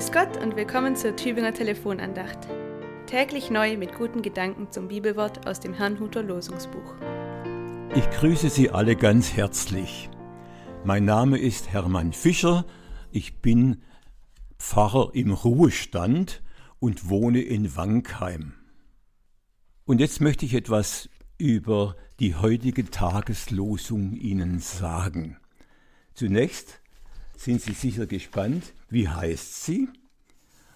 Grüß Gott und willkommen zur Tübinger Telefonandacht. Täglich neu mit guten Gedanken zum Bibelwort aus dem Herrnhuter Losungsbuch. Ich grüße Sie alle ganz herzlich. Mein Name ist Hermann Fischer. Ich bin Pfarrer im Ruhestand und wohne in Wankheim. Und jetzt möchte ich etwas über die heutige Tageslosung Ihnen sagen. Zunächst sind Sie sicher gespannt, wie heißt sie?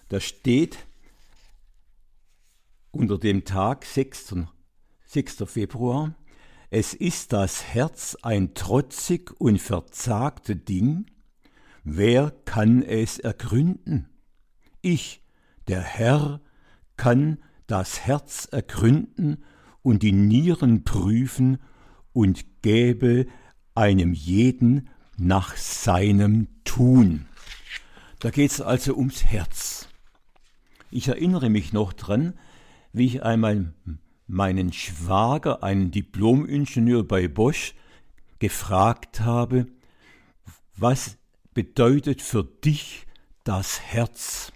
Da steht unter dem Tag 6. 6. Februar, es ist das Herz ein trotzig und verzagte Ding, wer kann es ergründen? Ich, der Herr, kann das Herz ergründen und die Nieren prüfen und gäbe einem jeden nach seinem Tun. Da geht es also ums Herz. Ich erinnere mich noch dran, wie ich einmal meinen Schwager, einen Diplomingenieur bei Bosch, gefragt habe, was bedeutet für dich das Herz?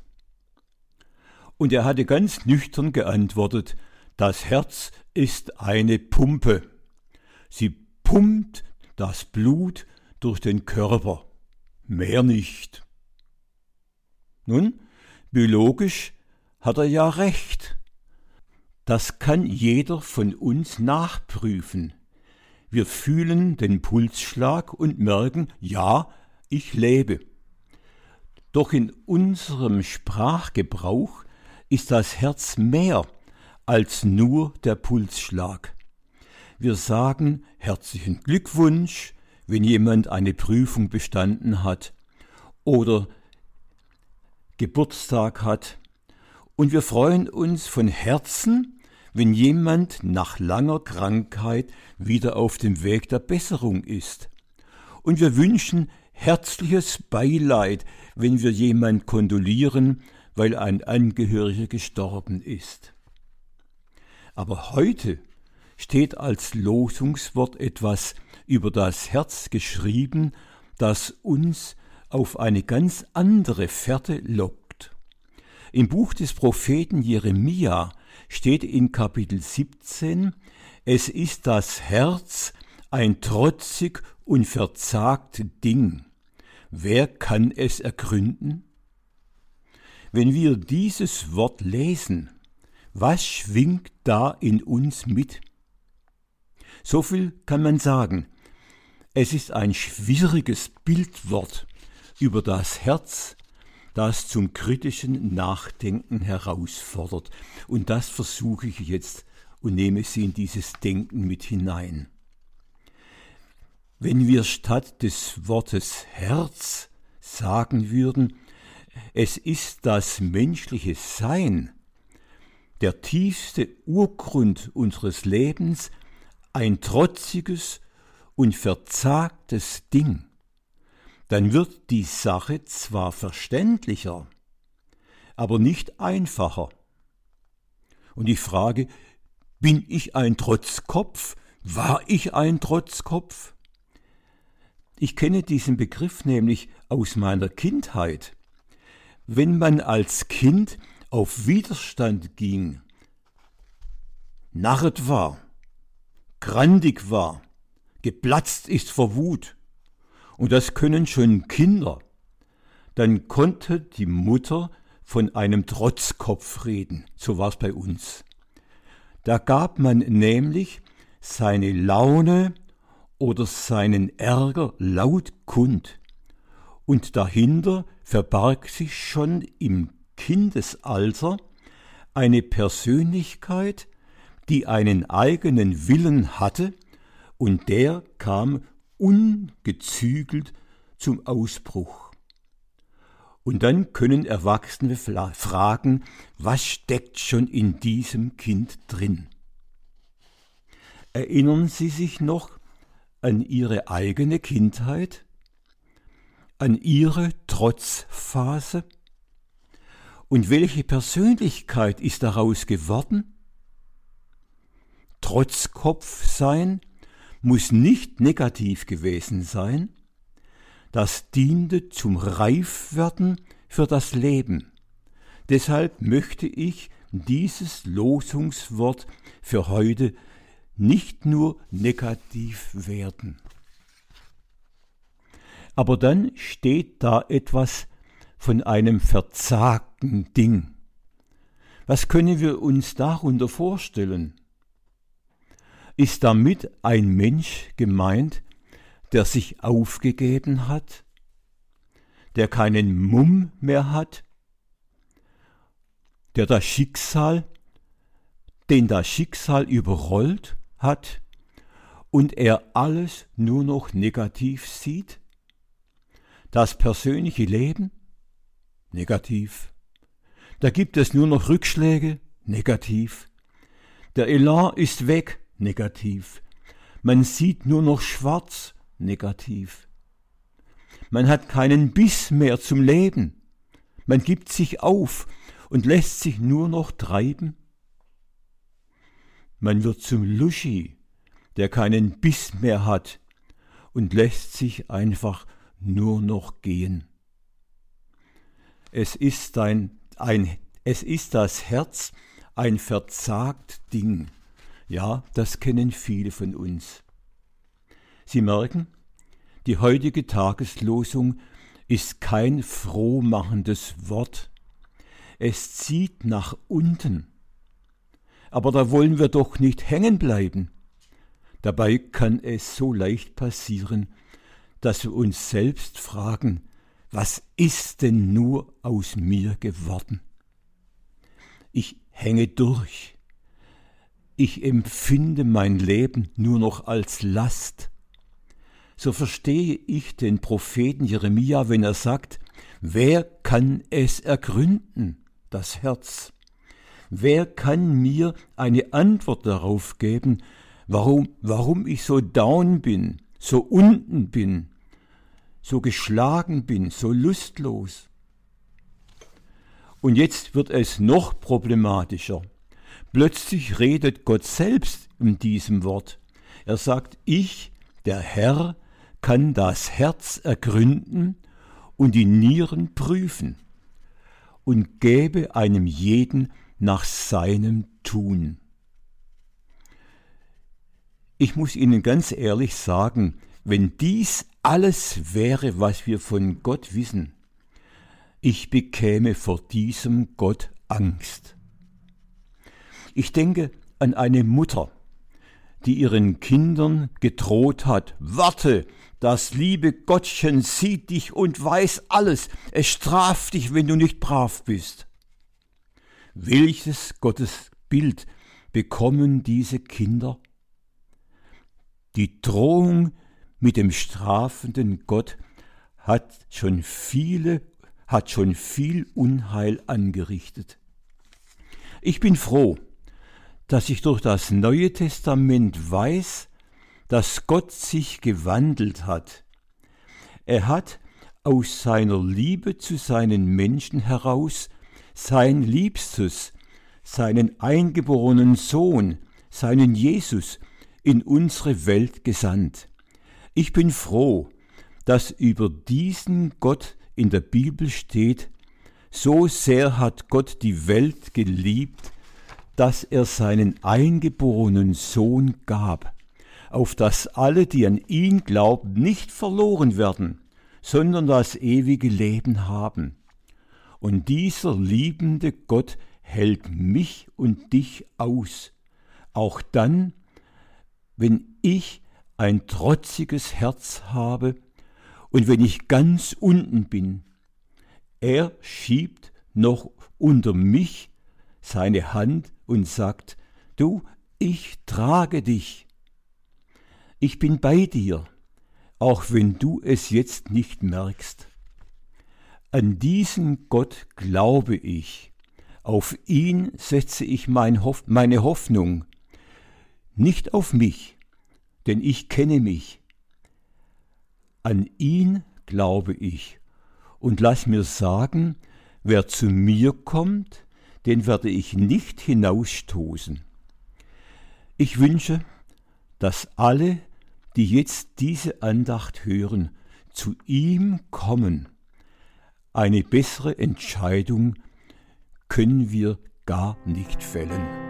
Und er hatte ganz nüchtern geantwortet, das Herz ist eine Pumpe. Sie pumpt das Blut durch den Körper, mehr nicht. Nun, biologisch hat er ja recht. Das kann jeder von uns nachprüfen. Wir fühlen den Pulsschlag und merken, ja, ich lebe. Doch in unserem Sprachgebrauch ist das Herz mehr als nur der Pulsschlag. Wir sagen herzlichen Glückwunsch, wenn jemand eine Prüfung bestanden hat oder Geburtstag hat. Und wir freuen uns von Herzen, wenn jemand nach langer Krankheit wieder auf dem Weg der Besserung ist. Und wir wünschen herzliches Beileid, wenn wir jemand kondolieren, weil ein Angehöriger gestorben ist. Aber heute steht als Losungswort etwas über das Herz geschrieben, das uns auf eine ganz andere Fährte lockt. Im Buch des Propheten Jeremia steht in Kapitel 17, es ist das Herz ein trotzig und verzagt Ding. Wer kann es ergründen? Wenn wir dieses Wort lesen, was schwingt da in uns mit? So viel kann man sagen. Es ist ein schwieriges Bildwort über das Herz, das zum kritischen Nachdenken herausfordert. Und das versuche ich jetzt und nehme sie in dieses Denken mit hinein. Wenn wir statt des Wortes Herz sagen würden, es ist das menschliche Sein, der tiefste Urgrund unseres Lebens, ein trotziges und verzagtes Ding, dann wird die Sache zwar verständlicher, aber nicht einfacher. Und die Frage, bin ich ein Trotzkopf? War ich ein Trotzkopf? Ich kenne diesen Begriff nämlich aus meiner Kindheit. Wenn man als Kind auf Widerstand ging, narret war, grandig war, geplatzt ist vor Wut, und das können schon Kinder, dann konnte die Mutter von einem Trotzkopf reden, so war es bei uns. Da gab man nämlich seine Laune oder seinen Ärger laut kund, und dahinter verbarg sich schon im Kindesalter eine Persönlichkeit, die einen eigenen Willen hatte, und der kam ungezügelt zum Ausbruch. Und dann können Erwachsene fragen, was steckt schon in diesem Kind drin? Erinnern Sie sich noch an Ihre eigene Kindheit? An Ihre Trotzphase? Und welche Persönlichkeit ist daraus geworden? Trotzkopf sein muss nicht negativ gewesen sein, das diente zum Reifwerden für das Leben. Deshalb möchte ich dieses Losungswort für heute nicht nur negativ werden. Aber dann steht da etwas von einem verzagten Ding. Was können wir uns darunter vorstellen? Ist damit ein Mensch gemeint, der sich aufgegeben hat, der keinen Mumm mehr hat, der das Schicksal, den das Schicksal überrollt hat und er alles nur noch negativ sieht? Das persönliche Leben? Negativ. Da gibt es nur noch Rückschläge? Negativ. Der Elan ist weg? Negativ. Man sieht nur noch schwarz? Negativ. Man hat keinen Biss mehr zum Leben. Man gibt sich auf und lässt sich nur noch treiben? Man wird zum Luschi, der keinen Biss mehr hat und lässt sich einfach nur noch gehen. Es ist ein, ein es ist das Herz ein verzagt Ding. Ja, das kennen viele von uns. Sie merken, die heutige Tageslosung ist kein frohmachendes Wort, es zieht nach unten. Aber da wollen wir doch nicht hängen bleiben. Dabei kann es so leicht passieren, dass wir uns selbst fragen, was ist denn nur aus mir geworden? Ich hänge durch. Ich empfinde mein Leben nur noch als Last. So verstehe ich den Propheten Jeremia, wenn er sagt, wer kann es ergründen? das Herz. Wer kann mir eine Antwort darauf geben, warum, warum ich so down bin, so unten bin, so geschlagen bin, so lustlos? Und jetzt wird es noch problematischer. Plötzlich redet Gott selbst in diesem Wort. Er sagt, ich, der Herr, kann das Herz ergründen und die Nieren prüfen und gäbe einem jeden nach seinem Tun. Ich muss Ihnen ganz ehrlich sagen, wenn dies alles wäre, was wir von Gott wissen, ich bekäme vor diesem Gott Angst. Ich denke an eine Mutter, die ihren Kindern gedroht hat, warte, das liebe Gottchen sieht dich und weiß alles. Es straft dich, wenn du nicht brav bist. Welches Gottesbild bekommen diese Kinder? Die Drohung mit dem strafenden Gott hat schon viele, hat schon viel Unheil angerichtet. Ich bin froh, dass ich durch das Neue Testament weiß, dass Gott sich gewandelt hat. Er hat aus seiner Liebe zu seinen Menschen heraus sein Liebstes, seinen eingeborenen Sohn, seinen Jesus in unsere Welt gesandt. Ich bin froh, dass über diesen Gott in der Bibel steht, so sehr hat Gott die Welt geliebt, dass er seinen eingeborenen Sohn gab auf dass alle, die an ihn glauben, nicht verloren werden, sondern das ewige Leben haben. Und dieser liebende Gott hält mich und dich aus, auch dann, wenn ich ein trotziges Herz habe und wenn ich ganz unten bin. Er schiebt noch unter mich seine Hand und sagt, du, ich trage dich ich bin bei dir, auch wenn du es jetzt nicht merkst. An diesen Gott glaube ich, auf ihn setze ich mein Hoff meine Hoffnung, nicht auf mich, denn ich kenne mich. An ihn glaube ich und lass mir sagen, wer zu mir kommt, den werde ich nicht hinausstoßen. Ich wünsche, dass alle, die jetzt diese Andacht hören, zu ihm kommen, Eine bessere Entscheidung können wir gar nicht fällen.